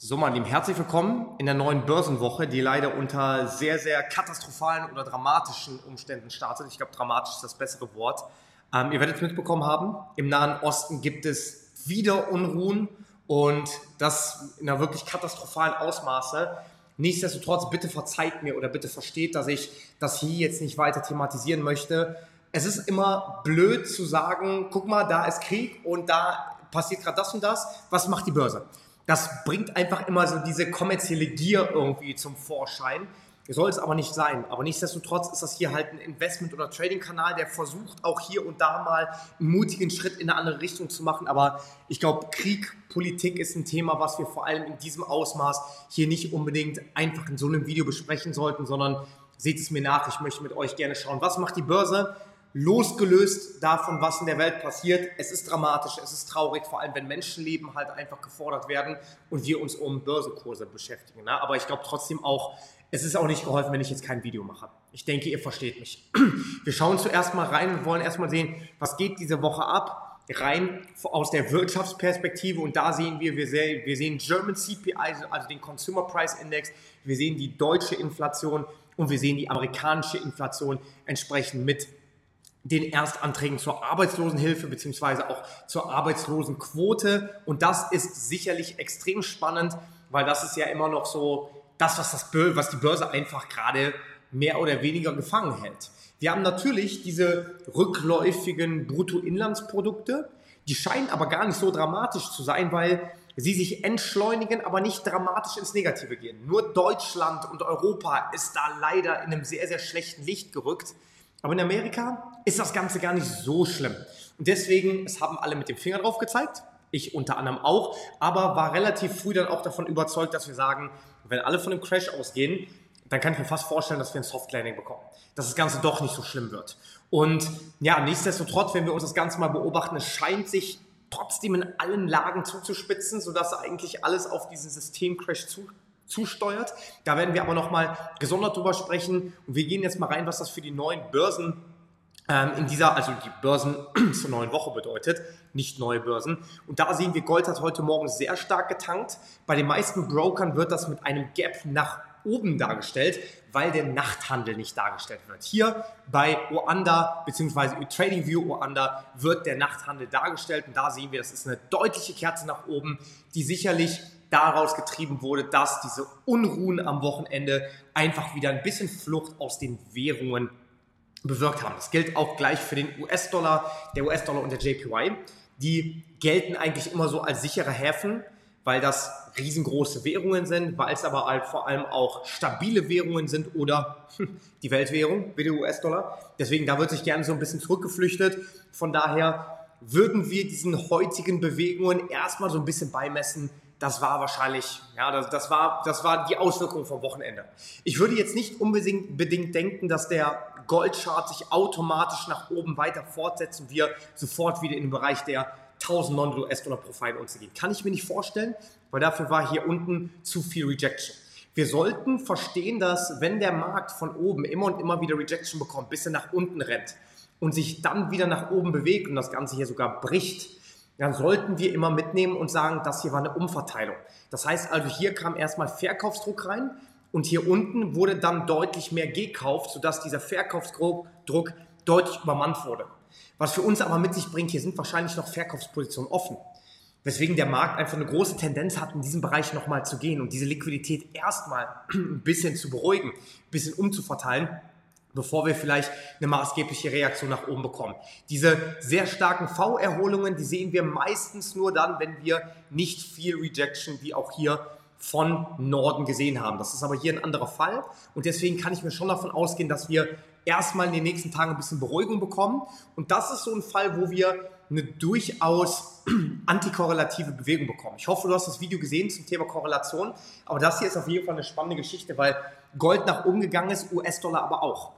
So, mein Lieben, herzlich willkommen in der neuen Börsenwoche, die leider unter sehr, sehr katastrophalen oder dramatischen Umständen startet. Ich glaube, dramatisch ist das bessere Wort. Ähm, ihr werdet es mitbekommen haben, im Nahen Osten gibt es wieder Unruhen und das in einer wirklich katastrophalen Ausmaße. Nichtsdestotrotz, bitte verzeiht mir oder bitte versteht, dass ich das hier jetzt nicht weiter thematisieren möchte. Es ist immer blöd zu sagen, guck mal, da ist Krieg und da passiert gerade das und das. Was macht die Börse? Das bringt einfach immer so diese kommerzielle Gier irgendwie zum Vorschein. Soll es aber nicht sein. Aber nichtsdestotrotz ist das hier halt ein Investment- oder Trading-Kanal, der versucht auch hier und da mal einen mutigen Schritt in eine andere Richtung zu machen. Aber ich glaube, Krieg, Politik ist ein Thema, was wir vor allem in diesem Ausmaß hier nicht unbedingt einfach in so einem Video besprechen sollten, sondern seht es mir nach. Ich möchte mit euch gerne schauen, was macht die Börse? Losgelöst davon, was in der Welt passiert. Es ist dramatisch, es ist traurig, vor allem wenn Menschenleben halt einfach gefordert werden und wir uns um Börsenkurse beschäftigen. Ne? Aber ich glaube trotzdem auch, es ist auch nicht geholfen, wenn ich jetzt kein Video mache. Ich denke, ihr versteht mich. Wir schauen zuerst mal rein und wollen erstmal sehen, was geht diese Woche ab rein aus der Wirtschaftsperspektive und da sehen wir, wir sehen, wir sehen German CPI, also den Consumer Price Index, wir sehen die deutsche Inflation und wir sehen die amerikanische Inflation entsprechend mit den Erstanträgen zur Arbeitslosenhilfe beziehungsweise auch zur Arbeitslosenquote. Und das ist sicherlich extrem spannend, weil das ist ja immer noch so das, was, das, was die Börse einfach gerade mehr oder weniger gefangen hält. Wir haben natürlich diese rückläufigen Bruttoinlandsprodukte, die scheinen aber gar nicht so dramatisch zu sein, weil sie sich entschleunigen, aber nicht dramatisch ins Negative gehen. Nur Deutschland und Europa ist da leider in einem sehr, sehr schlechten Licht gerückt. Aber in Amerika ist das Ganze gar nicht so schlimm. Und deswegen, es haben alle mit dem Finger drauf gezeigt, ich unter anderem auch, aber war relativ früh dann auch davon überzeugt, dass wir sagen, wenn alle von dem Crash ausgehen, dann kann ich mir fast vorstellen, dass wir ein Soft Landing bekommen. Dass das Ganze doch nicht so schlimm wird. Und ja, nichtsdestotrotz, wenn wir uns das Ganze mal beobachten, es scheint sich trotzdem in allen Lagen zuzuspitzen, sodass eigentlich alles auf diesen Systemcrash zu, zusteuert. Da werden wir aber nochmal gesondert drüber sprechen. Und wir gehen jetzt mal rein, was das für die neuen Börsen ähm, in dieser, also die Börsen zur neuen Woche bedeutet, nicht neue Börsen. Und da sehen wir, Gold hat heute Morgen sehr stark getankt. Bei den meisten Brokern wird das mit einem Gap nach oben dargestellt, weil der Nachthandel nicht dargestellt wird. Hier bei Oanda bzw. TradingView Oanda wird der Nachthandel dargestellt und da sehen wir, das ist eine deutliche Kerze nach oben, die sicherlich daraus getrieben wurde, dass diese Unruhen am Wochenende einfach wieder ein bisschen Flucht aus den Währungen bewirkt haben. Das gilt auch gleich für den US-Dollar, der US-Dollar und der JPY. Die gelten eigentlich immer so als sichere Häfen, weil das riesengroße Währungen sind, weil es aber halt vor allem auch stabile Währungen sind oder die Weltwährung wie der US-Dollar. Deswegen, da wird sich gerne so ein bisschen zurückgeflüchtet. Von daher würden wir diesen heutigen Bewegungen erstmal so ein bisschen beimessen, das war wahrscheinlich, ja, das, das, war, das war die Auswirkung vom Wochenende. Ich würde jetzt nicht unbedingt bedingt denken, dass der Goldchart sich automatisch nach oben weiter fortsetzt und wir sofort wieder in den Bereich der 1900 US-Dollar pro Feinunze gehen. Kann ich mir nicht vorstellen, weil dafür war hier unten zu viel Rejection. Wir sollten verstehen, dass wenn der Markt von oben immer und immer wieder Rejection bekommt, bis er nach unten rennt und sich dann wieder nach oben bewegt und das Ganze hier sogar bricht, dann sollten wir immer mitnehmen und sagen, das hier war eine Umverteilung. Das heißt also, hier kam erstmal Verkaufsdruck rein und hier unten wurde dann deutlich mehr gekauft, sodass dieser Verkaufsdruck deutlich übermannt wurde. Was für uns aber mit sich bringt, hier sind wahrscheinlich noch Verkaufspositionen offen. Weswegen der Markt einfach eine große Tendenz hat, in diesem Bereich nochmal zu gehen und diese Liquidität erstmal ein bisschen zu beruhigen, ein bisschen umzuverteilen bevor wir vielleicht eine maßgebliche Reaktion nach oben bekommen. Diese sehr starken V-Erholungen, die sehen wir meistens nur dann, wenn wir nicht viel Rejection wie auch hier von Norden gesehen haben. Das ist aber hier ein anderer Fall und deswegen kann ich mir schon davon ausgehen, dass wir erstmal in den nächsten Tagen ein bisschen Beruhigung bekommen und das ist so ein Fall, wo wir eine durchaus antikorrelative Bewegung bekommen. Ich hoffe, du hast das Video gesehen zum Thema Korrelation, aber das hier ist auf jeden Fall eine spannende Geschichte, weil Gold nach oben gegangen ist, US-Dollar aber auch.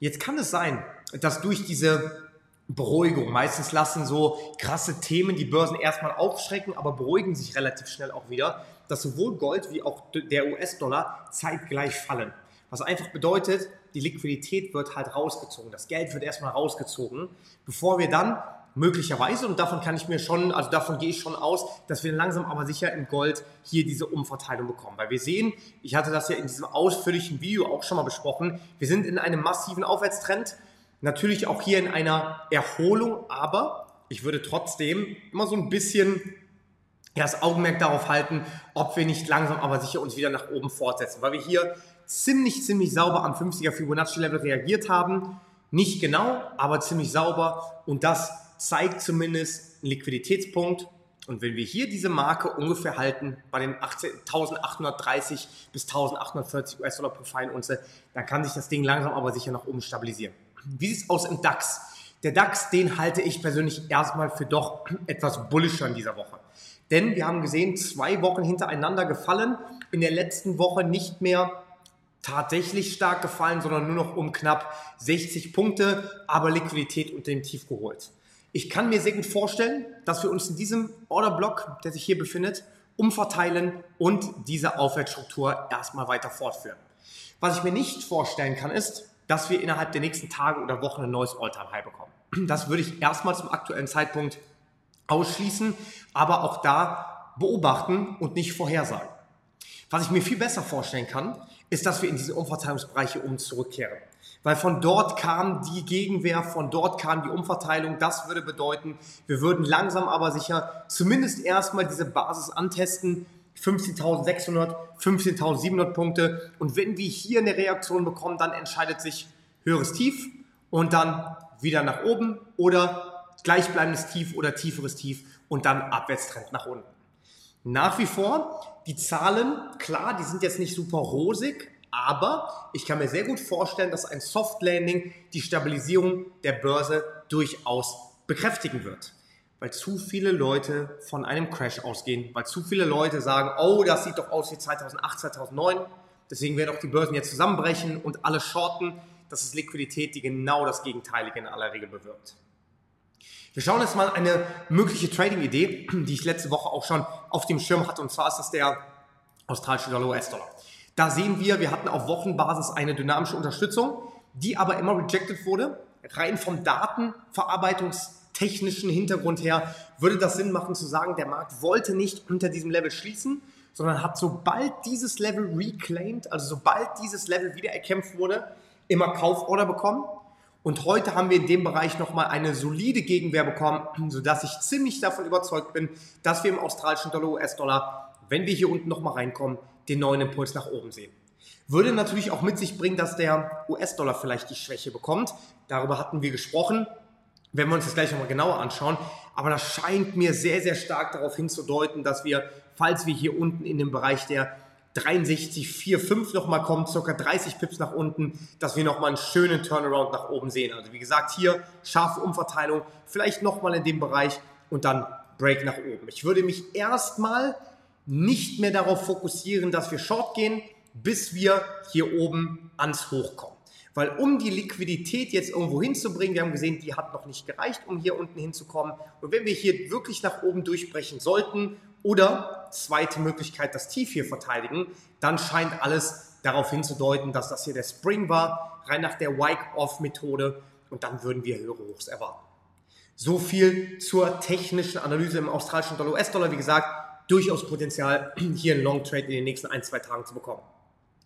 Jetzt kann es sein, dass durch diese Beruhigung, meistens lassen so krasse Themen die Börsen erstmal aufschrecken, aber beruhigen sich relativ schnell auch wieder, dass sowohl Gold wie auch der US-Dollar zeitgleich fallen. Was einfach bedeutet, die Liquidität wird halt rausgezogen. Das Geld wird erstmal rausgezogen, bevor wir dann möglicherweise, und davon kann ich mir schon, also davon gehe ich schon aus, dass wir langsam aber sicher in Gold hier diese Umverteilung bekommen. Weil wir sehen, ich hatte das ja in diesem ausführlichen Video auch schon mal besprochen, wir sind in einem massiven Aufwärtstrend, natürlich auch hier in einer Erholung, aber ich würde trotzdem immer so ein bisschen das Augenmerk darauf halten, ob wir nicht langsam aber sicher uns wieder nach oben fortsetzen, weil wir hier ziemlich, ziemlich sauber am 50er Fibonacci-Level reagiert haben. Nicht genau, aber ziemlich sauber und das zeigt zumindest einen Liquiditätspunkt. Und wenn wir hier diese Marke ungefähr halten, bei den 1830 bis 1840 US-Dollar pro Feinunze, dann kann sich das Ding langsam aber sicher nach oben stabilisieren. Wie sieht es aus im DAX? Der DAX, den halte ich persönlich erstmal für doch etwas bullischer in dieser Woche. Denn wir haben gesehen, zwei Wochen hintereinander gefallen, in der letzten Woche nicht mehr tatsächlich stark gefallen, sondern nur noch um knapp 60 Punkte, aber Liquidität unter dem Tief geholt. Ich kann mir sehr gut vorstellen, dass wir uns in diesem Orderblock, der sich hier befindet, umverteilen und diese Aufwärtsstruktur erstmal weiter fortführen. Was ich mir nicht vorstellen kann, ist, dass wir innerhalb der nächsten Tage oder Wochen ein neues All-Time-High bekommen. Das würde ich erstmal zum aktuellen Zeitpunkt ausschließen, aber auch da beobachten und nicht vorhersagen. Was ich mir viel besser vorstellen kann, ist, dass wir in diese Umverteilungsbereiche um zurückkehren. Weil von dort kam die Gegenwehr, von dort kam die Umverteilung. Das würde bedeuten, wir würden langsam aber sicher zumindest erstmal diese Basis antesten. 15.600, 15.700 Punkte. Und wenn wir hier eine Reaktion bekommen, dann entscheidet sich höheres Tief und dann wieder nach oben oder gleichbleibendes Tief oder tieferes Tief und dann Abwärtstrend nach unten. Nach wie vor, die Zahlen, klar, die sind jetzt nicht super rosig, aber ich kann mir sehr gut vorstellen, dass ein Soft Landing die Stabilisierung der Börse durchaus bekräftigen wird. Weil zu viele Leute von einem Crash ausgehen, weil zu viele Leute sagen, oh, das sieht doch aus wie 2008, 2009. Deswegen werden auch die Börsen jetzt zusammenbrechen und alle shorten. Das ist Liquidität, die genau das Gegenteilige in aller Regel bewirkt. Wir schauen jetzt mal eine mögliche Trading-Idee, die ich letzte Woche auch schon auf dem Schirm hatte, und zwar ist das der australische Dollar US-Dollar. Da sehen wir, wir hatten auf Wochenbasis eine dynamische Unterstützung, die aber immer rejected wurde. Rein vom datenverarbeitungstechnischen Hintergrund her würde das Sinn machen zu sagen, der Markt wollte nicht unter diesem Level schließen, sondern hat sobald dieses Level reclaimed, also sobald dieses Level wieder erkämpft wurde, immer Kauforder bekommen und heute haben wir in dem Bereich nochmal eine solide Gegenwehr bekommen, sodass ich ziemlich davon überzeugt bin, dass wir im australischen Dollar, US-Dollar, wenn wir hier unten nochmal reinkommen, den neuen Impuls nach oben sehen. Würde natürlich auch mit sich bringen, dass der US-Dollar vielleicht die Schwäche bekommt. Darüber hatten wir gesprochen. Wenn wir uns das gleich nochmal genauer anschauen. Aber das scheint mir sehr, sehr stark darauf hinzudeuten, dass wir, falls wir hier unten in dem Bereich der 63,45 nochmal kommen, circa 30 Pips nach unten, dass wir nochmal einen schönen Turnaround nach oben sehen. Also wie gesagt, hier scharfe Umverteilung, vielleicht nochmal in dem Bereich und dann Break nach oben. Ich würde mich erstmal nicht mehr darauf fokussieren, dass wir Short gehen, bis wir hier oben ans Hoch kommen. Weil um die Liquidität jetzt irgendwo hinzubringen, wir haben gesehen, die hat noch nicht gereicht, um hier unten hinzukommen. Und wenn wir hier wirklich nach oben durchbrechen sollten oder zweite Möglichkeit, das Tief hier verteidigen, dann scheint alles darauf hinzudeuten, dass das hier der Spring war, rein nach der Wike-Off-Methode und dann würden wir höhere Hochs erwarten. So viel zur technischen Analyse im australischen Dollar US-Dollar. Wie gesagt, durchaus Potenzial, hier einen Long Trade in den nächsten ein, zwei Tagen zu bekommen.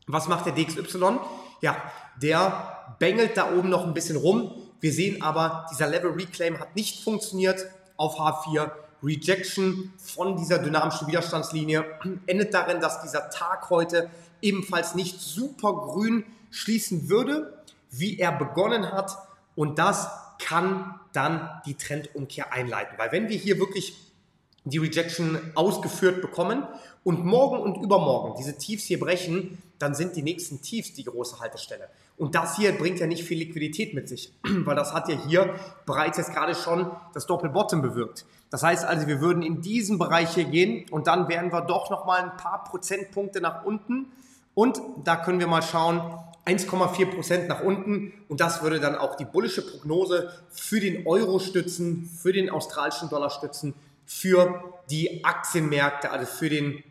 Was macht der DXY? Ja, der bengelt da oben noch ein bisschen rum. Wir sehen aber, dieser Level Reclaim hat nicht funktioniert auf H4 Rejection von dieser dynamischen Widerstandslinie endet darin, dass dieser Tag heute ebenfalls nicht super grün schließen würde, wie er begonnen hat. Und das kann dann die Trendumkehr einleiten. Weil wenn wir hier wirklich die Rejection ausgeführt bekommen und morgen und übermorgen diese Tiefs hier brechen, dann sind die nächsten Tiefs die große Haltestelle. Und das hier bringt ja nicht viel Liquidität mit sich, weil das hat ja hier bereits jetzt gerade schon das Doppelbottom bewirkt. Das heißt also, wir würden in diesen Bereich hier gehen und dann wären wir doch nochmal ein paar Prozentpunkte nach unten. Und da können wir mal schauen, 1,4 Prozent nach unten. Und das würde dann auch die bullische Prognose für den Euro stützen, für den australischen Dollar stützen, für die Aktienmärkte, also für den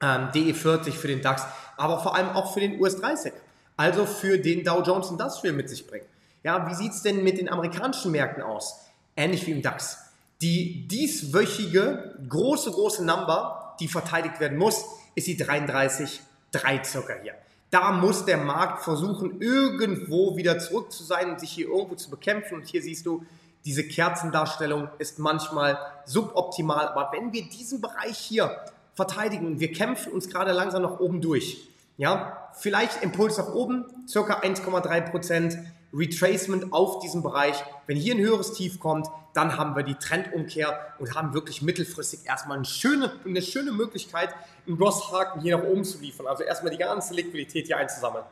ähm, DE40, für den DAX, aber vor allem auch für den US 30 also für den Dow Jones Industrial mit sich bringen. Ja, wie sieht es denn mit den amerikanischen Märkten aus? Ähnlich wie im DAX. Die dieswöchige große, große Number, die verteidigt werden muss, ist die 33,3 circa hier. Da muss der Markt versuchen, irgendwo wieder zurück zu sein und sich hier irgendwo zu bekämpfen. Und hier siehst du, diese Kerzendarstellung ist manchmal suboptimal. Aber wenn wir diesen Bereich hier verteidigen, wir kämpfen uns gerade langsam nach oben durch. Ja, vielleicht Impuls nach oben, circa 1,3 Prozent. Retracement auf diesem Bereich. Wenn hier ein höheres Tief kommt, dann haben wir die Trendumkehr und haben wirklich mittelfristig erstmal eine schöne, eine schöne Möglichkeit, einen Grosshaken hier nach oben zu liefern. Also erstmal die ganze Liquidität hier einzusammeln.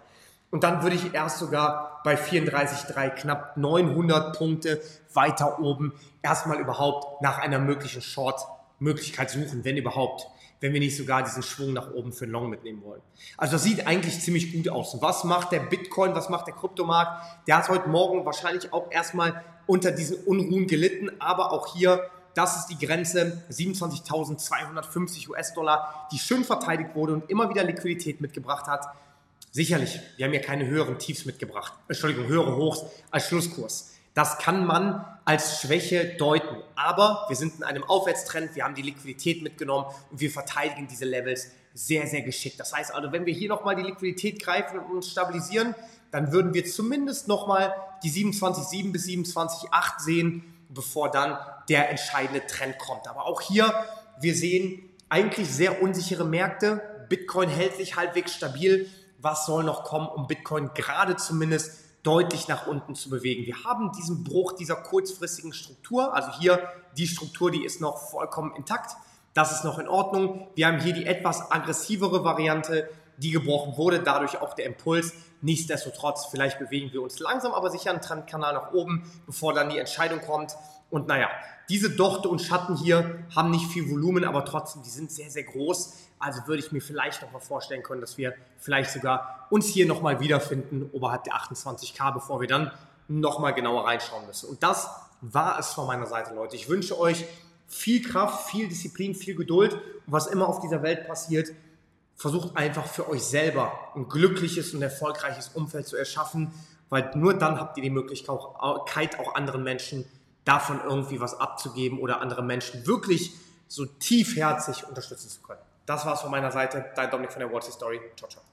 Und dann würde ich erst sogar bei 34,3 knapp 900 Punkte weiter oben erstmal überhaupt nach einer möglichen Short-Möglichkeit suchen, wenn überhaupt wenn wir nicht sogar diesen Schwung nach oben für Long mitnehmen wollen. Also das sieht eigentlich ziemlich gut aus. Was macht der Bitcoin, was macht der Kryptomarkt? Der hat heute Morgen wahrscheinlich auch erstmal unter diesen Unruhen gelitten, aber auch hier, das ist die Grenze, 27.250 US-Dollar, die schön verteidigt wurde und immer wieder Liquidität mitgebracht hat. Sicherlich, wir haben ja keine höheren Tiefs mitgebracht, Entschuldigung, höhere Hochs als Schlusskurs. Das kann man als Schwäche deuten. Aber wir sind in einem Aufwärtstrend, wir haben die Liquidität mitgenommen und wir verteidigen diese Levels sehr, sehr geschickt. Das heißt also, wenn wir hier nochmal die Liquidität greifen und uns stabilisieren, dann würden wir zumindest nochmal die 27,7 bis 27,8 sehen, bevor dann der entscheidende Trend kommt. Aber auch hier, wir sehen eigentlich sehr unsichere Märkte. Bitcoin hält sich halbwegs stabil. Was soll noch kommen, um Bitcoin gerade zumindest deutlich nach unten zu bewegen. Wir haben diesen Bruch dieser kurzfristigen Struktur, also hier die Struktur, die ist noch vollkommen intakt. Das ist noch in Ordnung. Wir haben hier die etwas aggressivere Variante, die gebrochen wurde, dadurch auch der Impuls. Nichtsdestotrotz, vielleicht bewegen wir uns langsam, aber sicher einen Trendkanal nach oben, bevor dann die Entscheidung kommt. Und naja, diese Dochte und Schatten hier haben nicht viel Volumen, aber trotzdem, die sind sehr, sehr groß. Also würde ich mir vielleicht noch mal vorstellen können, dass wir vielleicht sogar uns hier noch mal wiederfinden oberhalb der 28k, bevor wir dann noch mal genauer reinschauen müssen. Und das war es von meiner Seite, Leute. Ich wünsche euch viel Kraft, viel Disziplin, viel Geduld. Und was immer auf dieser Welt passiert, versucht einfach für euch selber ein glückliches und erfolgreiches Umfeld zu erschaffen, weil nur dann habt ihr die Möglichkeit, auch anderen Menschen davon irgendwie was abzugeben oder andere Menschen wirklich so tiefherzig unterstützen zu können. Das war's von meiner Seite. Dein Dominik von der What's Story. Ciao, ciao.